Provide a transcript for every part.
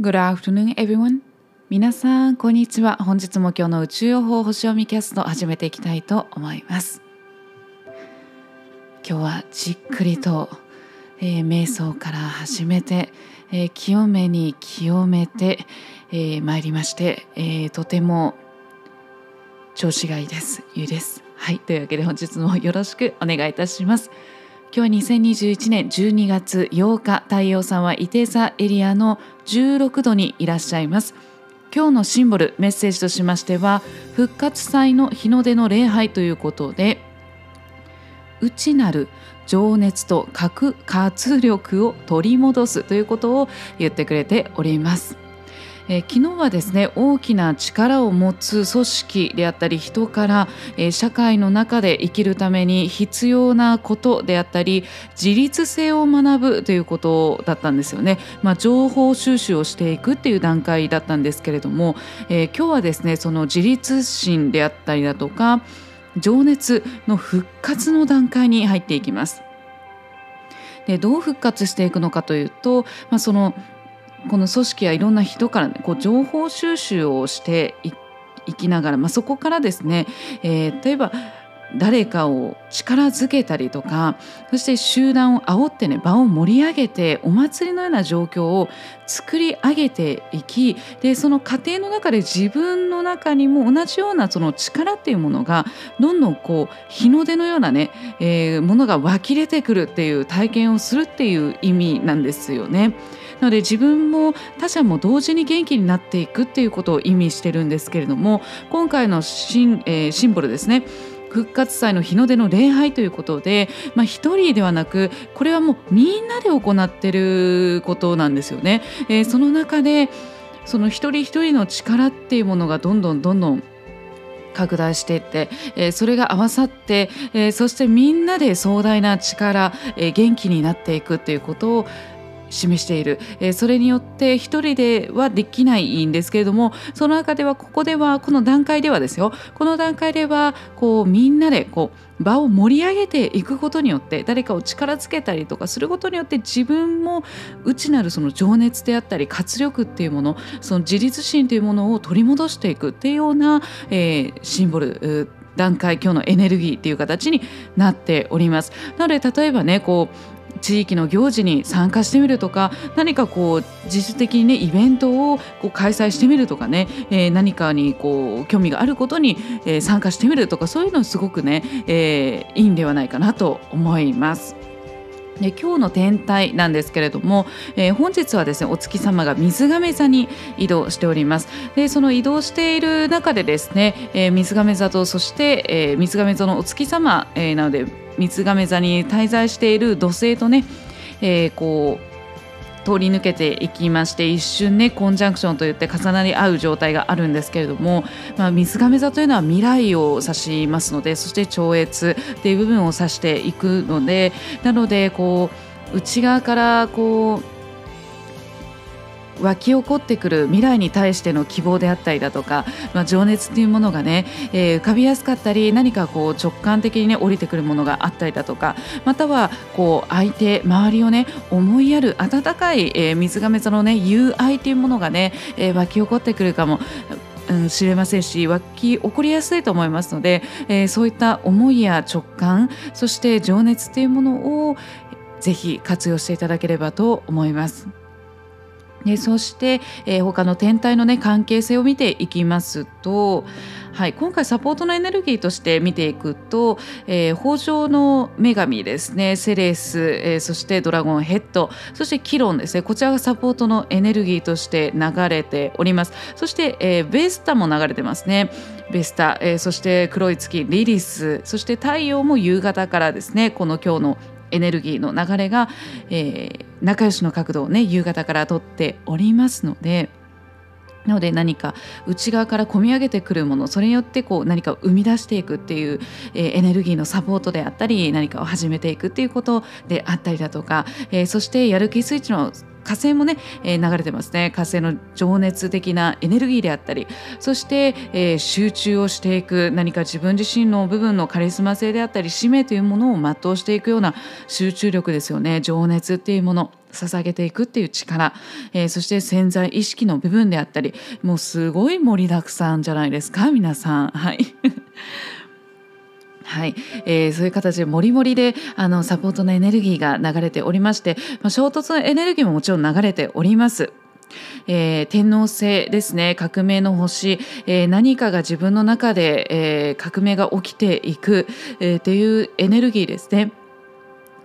Good afternoon, everyone. 皆さん、こんにちは。本日も今日の宇宙予報星読みキャスト始めていきたいと思います。今日はじっくりと、えー、瞑想から始めて、えー、清めに清めて、えー、参りまして、えー、とても調子がいいです。ゆうです。はい。というわけで本日もよろしくお願いいたします。今日は2021年12月8日太陽さんは伊手座エリアの16度にいらっしゃいます。今日のシンボルメッセージとしましては復活祭の日の出の礼拝ということで内なる情熱と核活力を取り戻すということを言ってくれております。えー、昨日はですね大きな力を持つ組織であったり人から、えー、社会の中で生きるために必要なことであったり自立性を学ぶということだったんですよね、まあ、情報収集をしていくっていう段階だったんですけれども、えー、今日はですねその自立心であったりだとか情熱の復活の段階に入っていきます。でどう復活していくのかというと、まあ、そのこの組織やいろんな人から、ね、こう情報収集をしていきながら、まあ、そこからですね、えー、例えば誰かを力づけたりとかそして集団を煽ってね場を盛り上げてお祭りのような状況を作り上げていきでその過程の中で自分の中にも同じようなその力っていうものがどんどんこう日の出のようなね、えー、ものが湧き出てくるっていう体験をするっていう意味なんですよね。なので自分も他者も同時に元気になっていくっていうことを意味してるんですけれども今回のシン,、えー、シンボルですね復活祭の日の出の礼拝ということで、まあ、一人ではなくこれはもうみんなで行ってることなんですよね。えー、その中でその一人一人の力っていうものがどんどんどんどん拡大していって、えー、それが合わさって、えー、そしてみんなで壮大な力、えー、元気になっていくっていうことを示している、えー、それによって一人ではできないんですけれどもその中ではここではこの段階ではですよ。この段階ではこうみんなでこう場を盛り上げていくことによって誰かを力つけたりとかすることによって自分も内なるその情熱であったり活力っていうものその自立心というものを取り戻していく。っていうような、えー、シンボル段階今日のエネルギーっていう形になっております。なので例えばねこう地域の行事に参加してみるとか何かこう自主的にねイベントをこう開催してみるとかね、えー、何かにこう興味があることに、えー、参加してみるとかそういうのすごくね、えー、いいんではないかなと思います。で今日の天体なんですけれども、えー、本日はですねお月様が水亀座に移動しておりますでその移動している中でですね、えー、水亀座とそして、えー、水亀座のお月様、えー、なので三亀座に滞在している土星とね、えー、こう通り抜けていきまして一瞬ねコンジャンクションといって重なり合う状態があるんですけれども、まあ、水亀座というのは未来を指しますのでそして超越っていう部分を指していくのでなのでこう内側からこう湧き起こってくる未来に対しての希望であったりだとか、まあ、情熱というものがね、えー、浮かびやすかったり何かこう直感的にね降りてくるものがあったりだとかまたはこう相手周りをね思いやる温かい、えー、水亀座のね友愛というものがね、えー、湧き起こってくるかもうん、知れませんし湧き起こりやすいと思いますので、えー、そういった思いや直感そして情熱というものをぜひ活用していただければと思います。でそして、えー、他の天体の、ね、関係性を見ていきますと、はい、今回サポートのエネルギーとして見ていくと、えー、豊穣の女神ですねセレス、えー、そしてドラゴンヘッドそしてキロンですねこちらがサポートのエネルギーとして流れております。そして、えー、ベスタも流れてますね。ベスタ、えー、そして黒い月リリスそして太陽も夕方からですねこの今日のエネルギーの流れが、えー、仲良しの角度をね夕方から撮っておりますので。なので何か内側から込み上げてくるものそれによってこう何かを生み出していくっていう、えー、エネルギーのサポートであったり何かを始めていくっていうことであったりだとか、えー、そしてやる気スイッチの火星もね、えー、流れてますね。火星の情熱的なエネルギーであったりそして、えー、集中をしていく何か自分自身の部分のカリスマ性であったり使命というものを全うしていくような集中力ですよね。情熱っていうもの捧げていくっていう力、えー、そして潜在意識の部分であったりもうすごい盛りだくさんじゃないですか皆さん。はい。はい、えー、そういう形でもりもりであのサポートのエネルギーが流れておりまして、まあ、衝突のエネルギーももちろん流れております。えー、天皇制ですね革命の星、えー、何かが自分の中で、えー、革命が起きていく、えー、っていうエネルギーですね。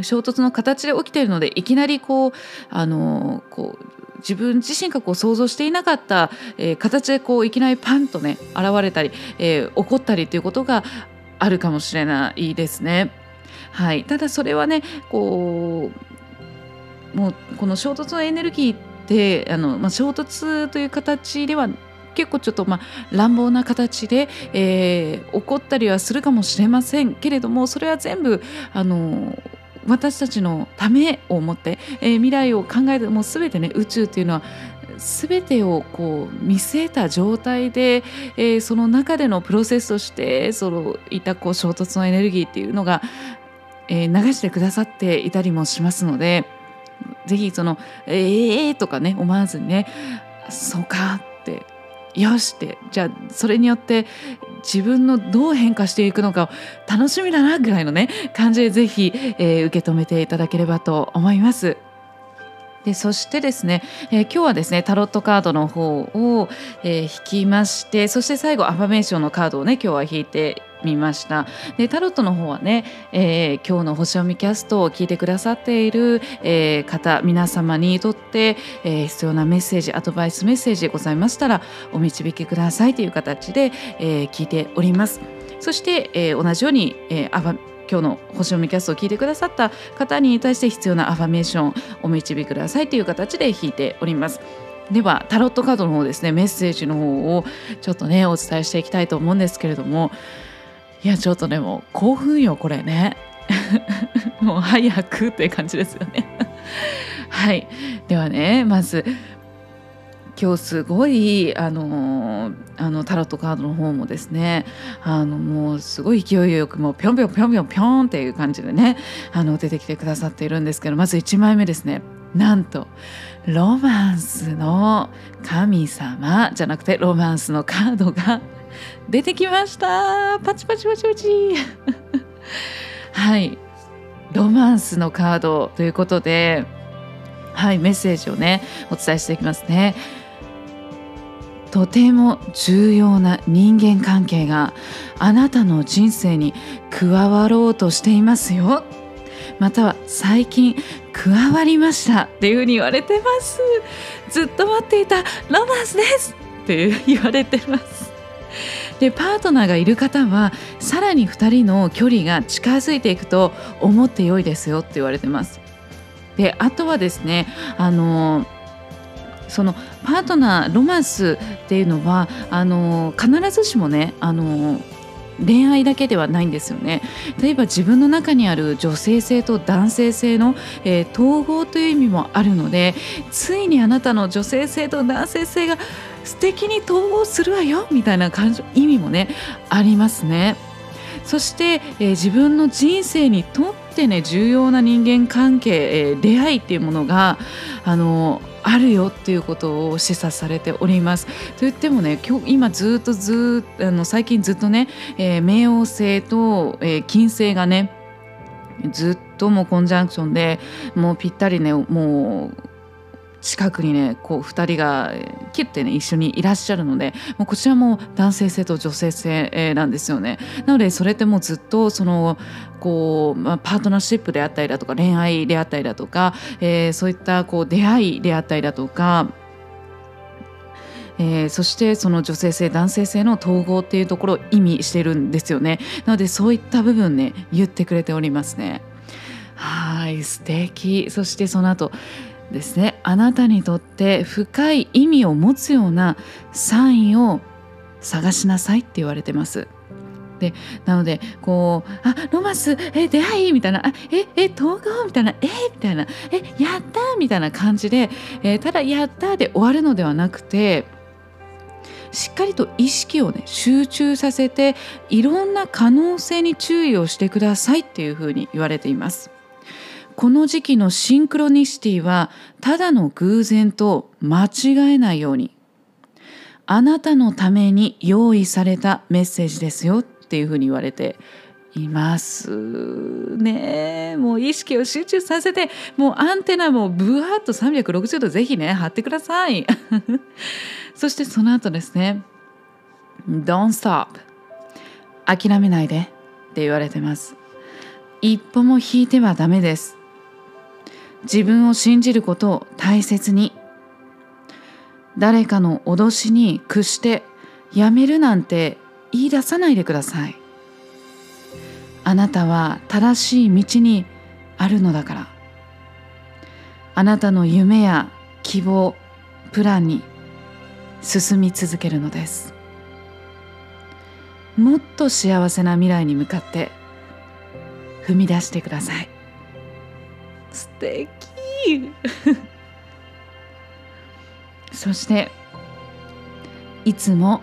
衝突の形で起きているのでいきなりこうあのこう自分自身がこう想像していなかった、えー、形でこういきなりパンとね現れたり、えー、起こったりということがあるかもしれないですね。はい、ただそれはねこうもうこの衝突のエネルギーってあの、まあ、衝突という形では結構ちょっとまあ乱暴な形で、えー、起こったりはするかもしれませんけれどもそれは全部あの私たちのためを思って、えー、未来を考えてもう全てね宇宙っていうのは全てをこう見据えた状態で、えー、その中でのプロセスとしてそのいたこう衝突のエネルギーっていうのが、えー、流してくださっていたりもしますのでぜひその「ええー」とかね思わずにね「そうか」ってよしってじゃあそれによって自分のどう変化していくのか楽しみだなぐらいのね感じでぜひ、えー、受け止めていただければと思います。でそしてですね、えー、今日はですねタロットカードの方を、えー、引きましてそして最後アファメーションのカードをね今日は引いてみました。でタロットの方はね、えー、今日の星読みキャストを聞いてくださっている、えー、方皆様にとって、えー、必要なメッセージアドバイスメッセージございましたらお導きくださいという形で、え、聞いております。そして、え、同じように、え、今日の星読みキャストを聞いてくださった方に対して必要なアファメーションお導きくださいという形で引いております。ではタロットカードの方ですねメッセージの方をちょっとねお伝えしていきたいと思うんですけれどもいやちょっとねも興奮よこれね もう早くって感じですよねはいではねまず今日すごいあのあのタロットカードの方もですねあのもうすごい勢いよくもうぴょんぴょんぴょんぴょんぴょんっていう感じでねあの出てきてくださっているんですけどまず1枚目ですね。なんとロマンスの神様じゃなくてロマンスのカードが出てきました。パチパチパチパチ。はい。ロマンスのカードということではいメッセージをねお伝えしていきますね。とても重要な人間関係があなたの人生に加わろうとしていますよ。または最近加わりましたっていうふうに言われてます。ずっと待っていたロマンスです。って言われてます。でパートナーがいる方はさらに2人の距離が近づいていくと思って良いですよって言われてます。であとはですねあのそのパートナーロマンスっていうのはあの必ずしもねあの恋愛だけではないんですよね例えば自分の中にある女性性と男性性の、えー、統合という意味もあるのでついにあなたの女性性と男性性が素敵に統合するわよみたいな感情意味もねありますね。そして、えー、自分の人生にとってね重要な人間関係、えー、出会いっていうものがあのあるよっていうことを示唆されております。と言ってもね今日今ずっとずあの最近ずっとね、えー、冥王星と、えー、金星がねずっともうコンジャンクションでもうぴったりねもう近くにねこう2人がキュッてね一緒にいらっしゃるのでもうこちらも男性性と女性性なんですよね。なのでそれってもうずっとそのこう、まあ、パートナーシップであったりだとか恋愛であったりだとか、えー、そういったこう出会いであったりだとかえー、そしてその女性性男性性の統合っていうところを意味してるんですよね。なのでそういった部分ね言ってくれておりますね。はい素敵。そしてその後ですねあなたにとって深い意味を持つようなサインを探しなさいって言われてます。でなのでこう「あロマスえ出会い?」みたいな「あええ統合?」みたいな「えみたいな「えやった!」みたいな感じで、えー、ただ「やった!」で終わるのではなくてしっかりと意識をね集中させていろんな可能性に注意をしてくださいっていうふうに言われています。この時期のシンクロニシティはただの偶然と間違えないようにあなたのために用意されたメッセージですよっていうふうに言われていますね。もう意識を集中させてもうアンテナもブワーッと360度ぜひね貼ってください。そしてその後ですね Don't stop 諦めないでって言われてます。一歩も引いてはダメです。自分を信じることを大切に。誰かの脅しに屈してやめるなんて言い出さないでください。あなたは正しい道にあるのだから。あなたの夢や希望プランに進み続けるのです。もっと幸せな未来に向かって踏み出してください。敵。そしていつも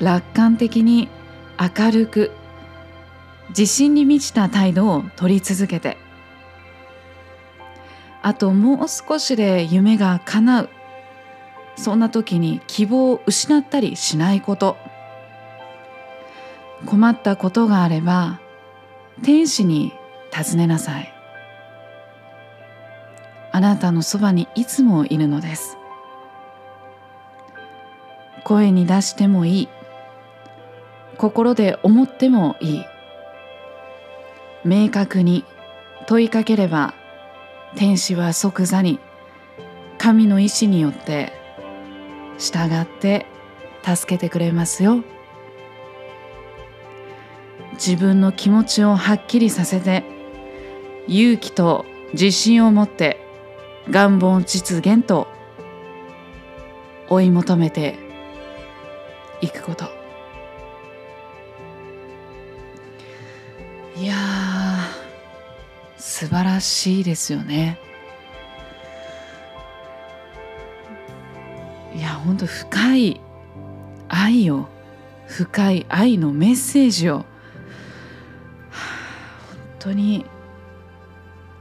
楽観的に明るく自信に満ちた態度を取り続けて。あともう少しで夢が叶う。そんな時に希望を失ったりしないこと。困ったことがあれば天使に尋ねなさい。あなたのそばにいつもいるのです。声に出してもいい。心で思ってもいい。明確に問いかければ天使は即座に神の意志によって従って助けてくれますよ。自分の気持ちをはっきりさせて勇気と自信を持って願望実現と追い求めていくこといや素晴らしいですよねいや本当深い愛を深い愛のメッセージを本当に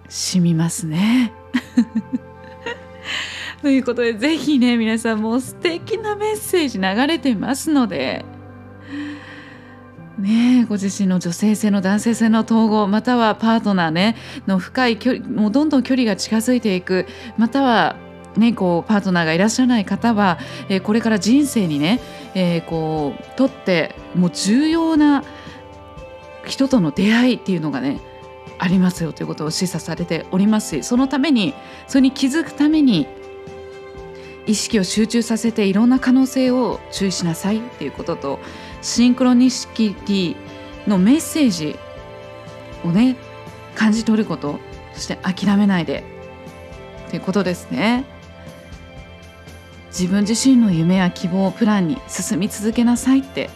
染みますね。ということでぜひね皆さんも素敵なメッセージ流れてますのでねご自身の女性性の男性性の統合またはパートナーねの深い距離もうどんどん距離が近づいていくまたはね、こうパートナーがいらっしゃらない方は、えー、これから人生にね、えー、こうとってもう重要な人との出会いっていうのがねありますよということを示唆されておりますしそのためにそれに気づくために意識を集中させていろんな可能性を注意しなさいっていうこととシンクロニシティのメッセージをね感じ取ることそして諦めないでということですね。自分自身の夢や希望プランに進み続けなさいって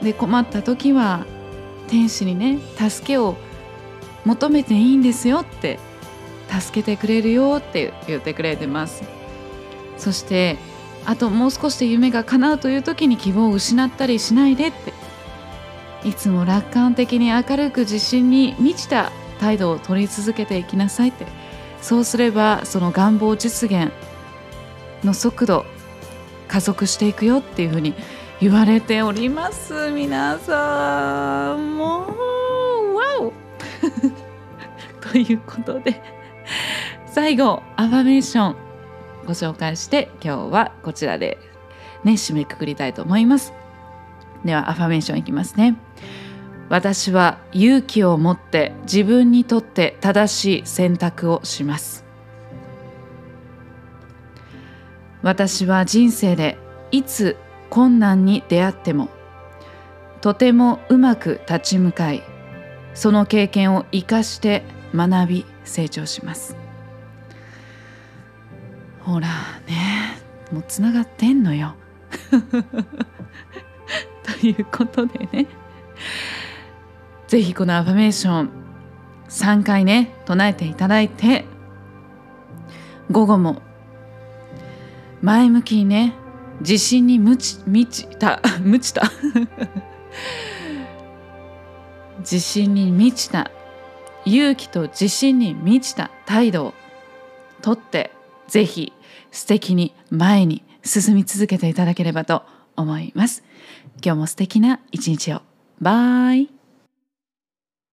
で困った時は天使にね助けを求めていいんですよって助けてくれるよって言ってくれてます。そしてあともう少しで夢が叶うという時に希望を失ったりしないでっていつも楽観的に明るく自信に満ちた態度を取り続けていきなさいってそうすればその願望実現の速度加速していくよっていうふうに言われております皆さん。もうわお。ということで最後アファメーションご紹介して今日はこちらでね締めくくりたいと思います。ではアファメーションいきますね。私は勇気を持って自分にとって正しい選択をします。私は人生でいつ困難に出会ってもとてもうまく立ち向かいその経験を生かして学び成長します。ほらねもうつながってんのよ。ということでね。是非このアファメーション3回ね唱えていただいて午後も前向きにね自信に満ち満ちた 満ちた自信に満ちた勇気と自信に満ちた態度をとってぜひ素敵に前に進み続けていただければと思います。今日も素敵な一日を。バイ